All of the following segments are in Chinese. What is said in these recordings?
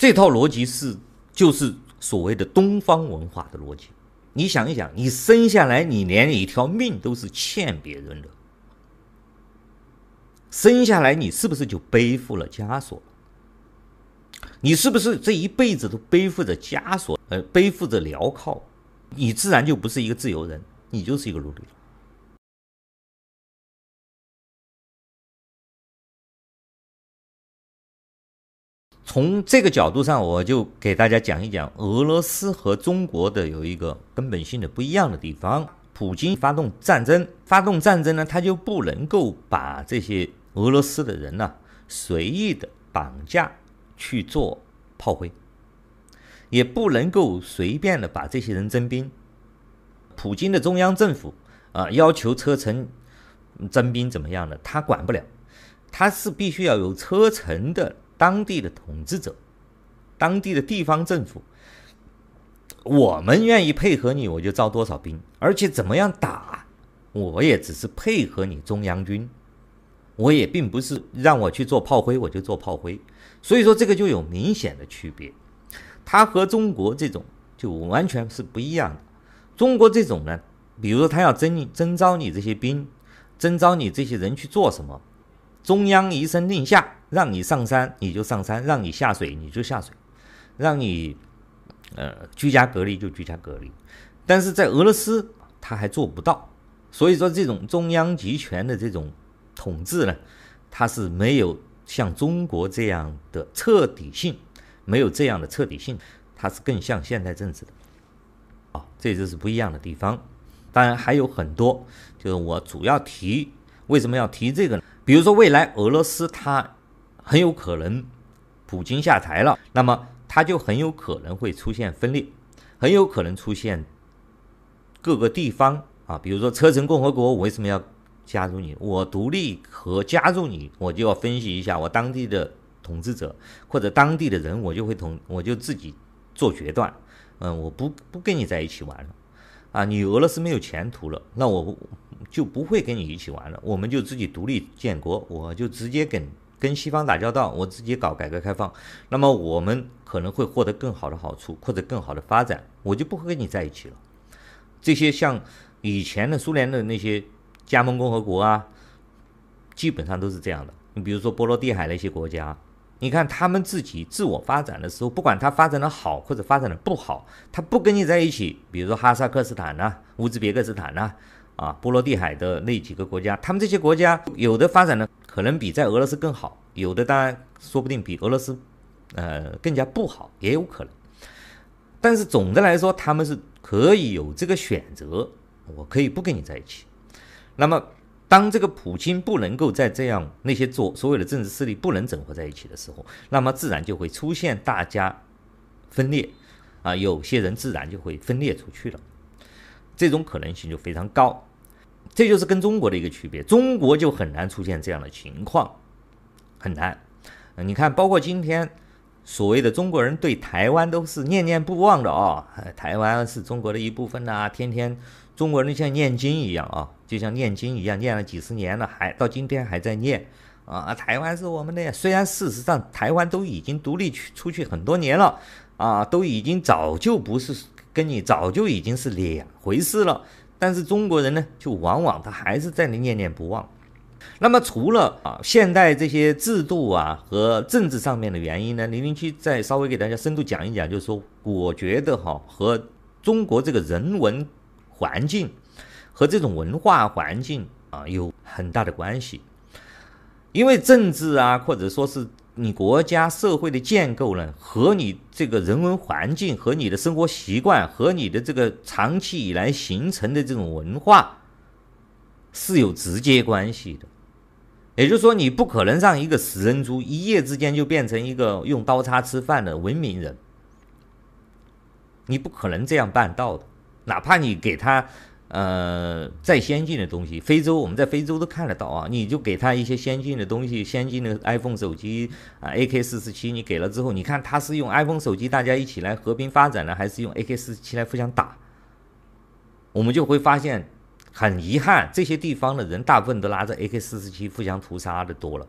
这套逻辑是就是所谓的东方文化的逻辑。你想一想，你生下来，你连一条命都是欠别人的，生下来你是不是就背负了枷锁？你是不是这一辈子都背负着枷锁，呃，背负着镣铐？你自然就不是一个自由人，你就是一个奴隶了。从这个角度上，我就给大家讲一讲俄罗斯和中国的有一个根本性的不一样的地方。普京发动战争，发动战争呢，他就不能够把这些俄罗斯的人呢、随意的绑架去做炮灰，也不能够随便的把这些人征兵。普京的中央政府啊，要求车臣征兵怎么样的，他管不了，他是必须要有车臣的。当地的统治者，当地的地方政府，我们愿意配合你，我就招多少兵，而且怎么样打，我也只是配合你中央军，我也并不是让我去做炮灰，我就做炮灰。所以说这个就有明显的区别，他和中国这种就完全是不一样的。中国这种呢，比如说他要征征召你这些兵，征召你这些人去做什么？中央一声令下，让你上山你就上山，让你下水你就下水，让你呃居家隔离就居家隔离。但是在俄罗斯他还做不到，所以说这种中央集权的这种统治呢，它是没有像中国这样的彻底性，没有这样的彻底性，它是更像现代政治的。啊，这就是不一样的地方。当然还有很多，就是我主要提为什么要提这个呢？比如说，未来俄罗斯它很有可能，普京下台了，那么他就很有可能会出现分裂，很有可能出现各个地方啊，比如说车臣共和国，我为什么要加入你？我独立和加入你，我就要分析一下我当地的统治者或者当地的人，我就会统，我就自己做决断，嗯，我不不跟你在一起玩了，啊，你俄罗斯没有前途了，那我。就不会跟你一起玩了，我们就自己独立建国，我就直接跟跟西方打交道，我自己搞改革开放，那么我们可能会获得更好的好处或者更好的发展，我就不会跟你在一起了。这些像以前的苏联的那些加盟共和国啊，基本上都是这样的。你比如说波罗的海那些国家，你看他们自己自我发展的时候，不管他发展的好或者发展的不好，他不跟你在一起。比如说哈萨克斯坦呐、乌兹别克斯坦呐。啊，波罗的海的那几个国家，他们这些国家有的发展的可能比在俄罗斯更好，有的当然说不定比俄罗斯，呃，更加不好，也有可能。但是总的来说，他们是可以有这个选择，我可以不跟你在一起。那么，当这个普京不能够在这样那些做所有的政治势力不能整合在一起的时候，那么自然就会出现大家分裂，啊，有些人自然就会分裂出去了，这种可能性就非常高。这就是跟中国的一个区别，中国就很难出现这样的情况，很难。你看，包括今天所谓的中国人对台湾都是念念不忘的啊，台湾是中国的一部分呐，天天中国人像念经一样啊，就像念经一样，念了几十年了，还到今天还在念啊。台湾是我们的，虽然事实上台湾都已经独立去出去很多年了啊，都已经早就不是跟你早就已经是两回事了。但是中国人呢，就往往他还是在那念念不忘。那么除了啊现代这些制度啊和政治上面的原因呢，零零七再稍微给大家深度讲一讲，就是说，我觉得哈和中国这个人文环境和这种文化环境啊有很大的关系，因为政治啊或者说是。你国家社会的建构呢，和你这个人文环境、和你的生活习惯、和你的这个长期以来形成的这种文化是有直接关系的。也就是说，你不可能让一个食人族一夜之间就变成一个用刀叉吃饭的文明人，你不可能这样办到的。哪怕你给他。呃，再先进的东西，非洲我们在非洲都看得到啊，你就给他一些先进的东西，先进的 iPhone 手机啊，AK 四十七，你给了之后，你看他是用 iPhone 手机大家一起来和平发展呢，还是用 AK 四十七来互相打？我们就会发现，很遗憾，这些地方的人大部分都拿着 AK 四十七互相屠杀的多了，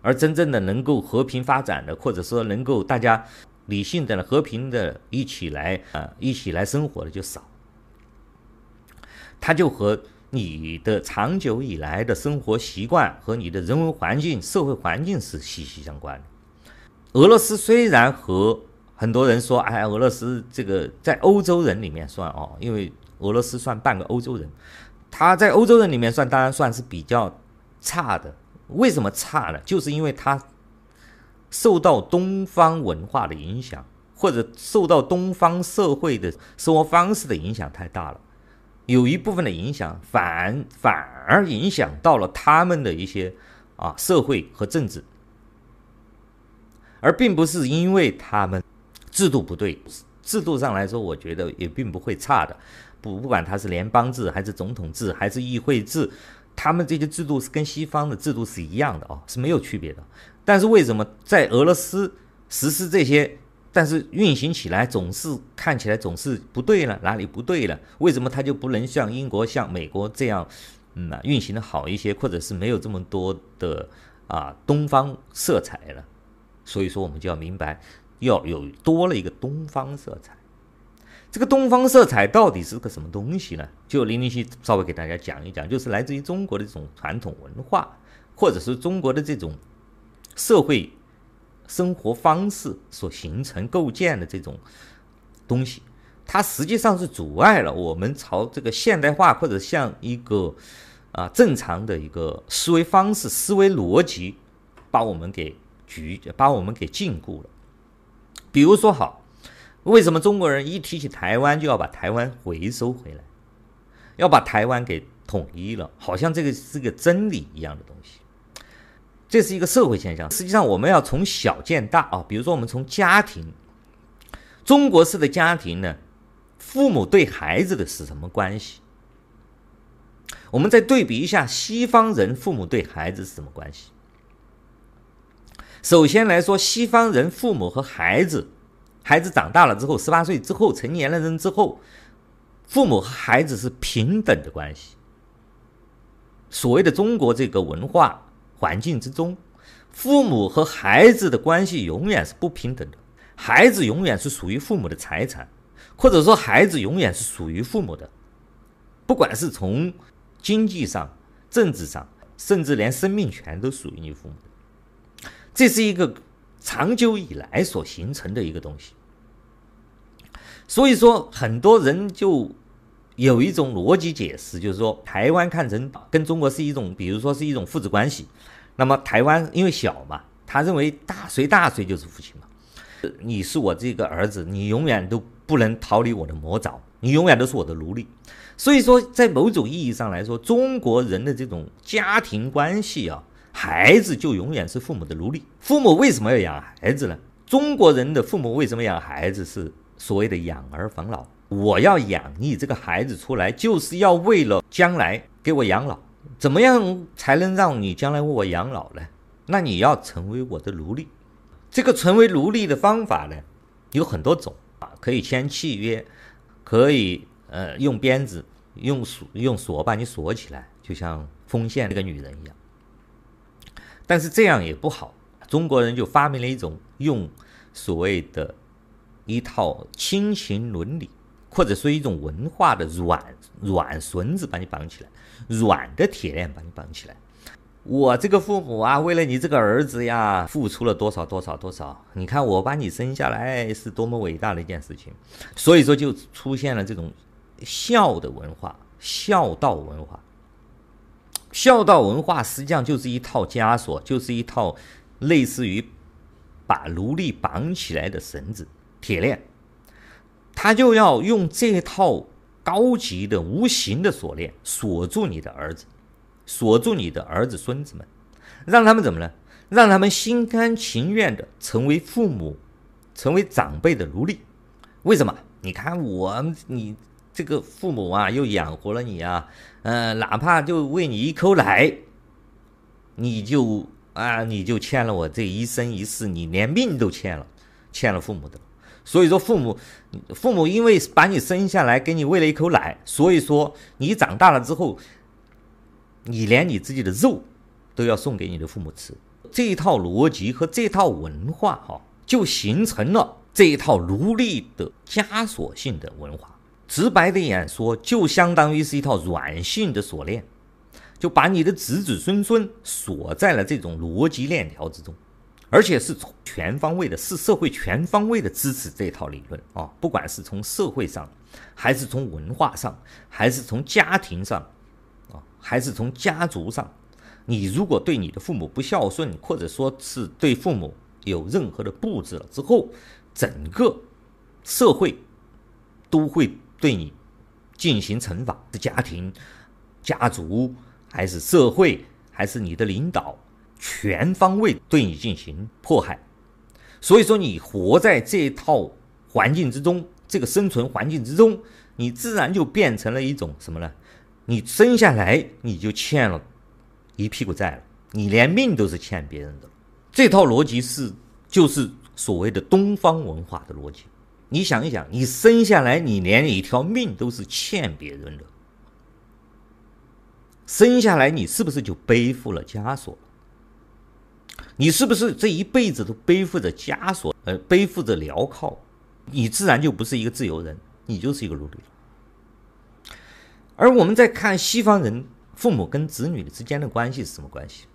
而真正的能够和平发展的，或者说能够大家理性的、和平的一起来啊，一起来生活的就少。它就和你的长久以来的生活习惯和你的人文环境、社会环境是息息相关的。俄罗斯虽然和很多人说，哎，俄罗斯这个在欧洲人里面算哦，因为俄罗斯算半个欧洲人，他在欧洲人里面算，当然算是比较差的。为什么差呢？就是因为他受到东方文化的影响，或者受到东方社会的生活方式的影响太大了。有一部分的影响反反而影响到了他们的一些啊社会和政治，而并不是因为他们制度不对，制度上来说，我觉得也并不会差的。不不管他是联邦制还是总统制还是议会制，他们这些制度是跟西方的制度是一样的哦，是没有区别的。但是为什么在俄罗斯实施这些？但是运行起来总是看起来总是不对了，哪里不对了？为什么它就不能像英国、像美国这样，嗯啊，运行的好一些，或者是没有这么多的啊东方色彩了？所以说，我们就要明白，要有多了一个东方色彩。这个东方色彩到底是个什么东西呢？就零零七稍微给大家讲一讲，就是来自于中国的这种传统文化，或者是中国的这种社会。生活方式所形成构建的这种东西，它实际上是阻碍了我们朝这个现代化或者像一个啊正常的一个思维方式、思维逻辑，把我们给局，把我们给禁锢了。比如说，好，为什么中国人一提起台湾就要把台湾回收回来，要把台湾给统一了，好像这个是个真理一样的东西。这是一个社会现象。实际上，我们要从小见大啊。比如说，我们从家庭，中国式的家庭呢，父母对孩子的是什么关系？我们再对比一下西方人父母对孩子是什么关系？首先来说，西方人父母和孩子，孩子长大了之后，十八岁之后，成年了人之后，父母和孩子是平等的关系。所谓的中国这个文化。环境之中，父母和孩子的关系永远是不平等的。孩子永远是属于父母的财产，或者说孩子永远是属于父母的。不管是从经济上、政治上，甚至连生命权都属于你父母。这是一个长久以来所形成的一个东西。所以说，很多人就有一种逻辑解释，就是说台湾看成跟中国是一种，比如说是一种父子关系。那么台湾因为小嘛，他认为大谁大谁就是父亲嘛。你是我这个儿子，你永远都不能逃离我的魔爪，你永远都是我的奴隶。所以说，在某种意义上来说，中国人的这种家庭关系啊，孩子就永远是父母的奴隶。父母为什么要养孩子呢？中国人的父母为什么养孩子？是所谓的养儿防老。我要养你这个孩子出来，就是要为了将来给我养老。怎么样才能让你将来为我养老呢？那你要成为我的奴隶。这个成为奴隶的方法呢，有很多种啊，可以签契约，可以呃用鞭子、用锁、用锁把你锁起来，就像封建那个女人一样。但是这样也不好，中国人就发明了一种用所谓的一套亲情伦理。或者说一种文化的软软绳子把你绑起来，软的铁链把你绑起来。我这个父母啊，为了你这个儿子呀，付出了多少多少多少。你看我把你生下来是多么伟大的一件事情。所以说就出现了这种孝的文化，孝道文化。孝道文化实际上就是一套枷锁，就是一套类似于把奴隶绑起来的绳子、铁链。他就要用这套高级的无形的锁链锁住你的儿子，锁住你的儿子孙子们，让他们怎么呢？让他们心甘情愿的成为父母、成为长辈的奴隶。为什么？你看我，你这个父母啊，又养活了你啊，呃，哪怕就喂你一口奶，你就啊，你就欠了我这一生一世，你连命都欠了，欠了父母的。所以说，父母，父母因为把你生下来，给你喂了一口奶，所以说你长大了之后，你连你自己的肉都要送给你的父母吃。这一套逻辑和这套文化，哈，就形成了这一套奴隶的枷锁性的文化。直白的演说，就相当于是一套软性的锁链，就把你的子子孙孙锁在了这种逻辑链条之中，而且是全方位的，是社会全方位的支持这套理论啊，不管是从社会上，还是从文化上，还是从家庭上，啊，还是从家族上，你如果对你的父母不孝顺，或者说是对父母有任何的不知了之后，整个社会都会。对你进行惩罚，是家庭、家族，还是社会，还是你的领导，全方位对你进行迫害。所以说，你活在这套环境之中，这个生存环境之中，你自然就变成了一种什么呢？你生下来你就欠了一屁股债了，你连命都是欠别人的。这套逻辑是，就是所谓的东方文化的逻辑。你想一想，你生下来，你连一条命都是欠别人的，生下来你是不是就背负了枷锁？你是不是这一辈子都背负着枷锁，呃，背负着镣铐？你自然就不是一个自由人，你就是一个奴隶。而我们在看西方人父母跟子女之间的关系是什么关系？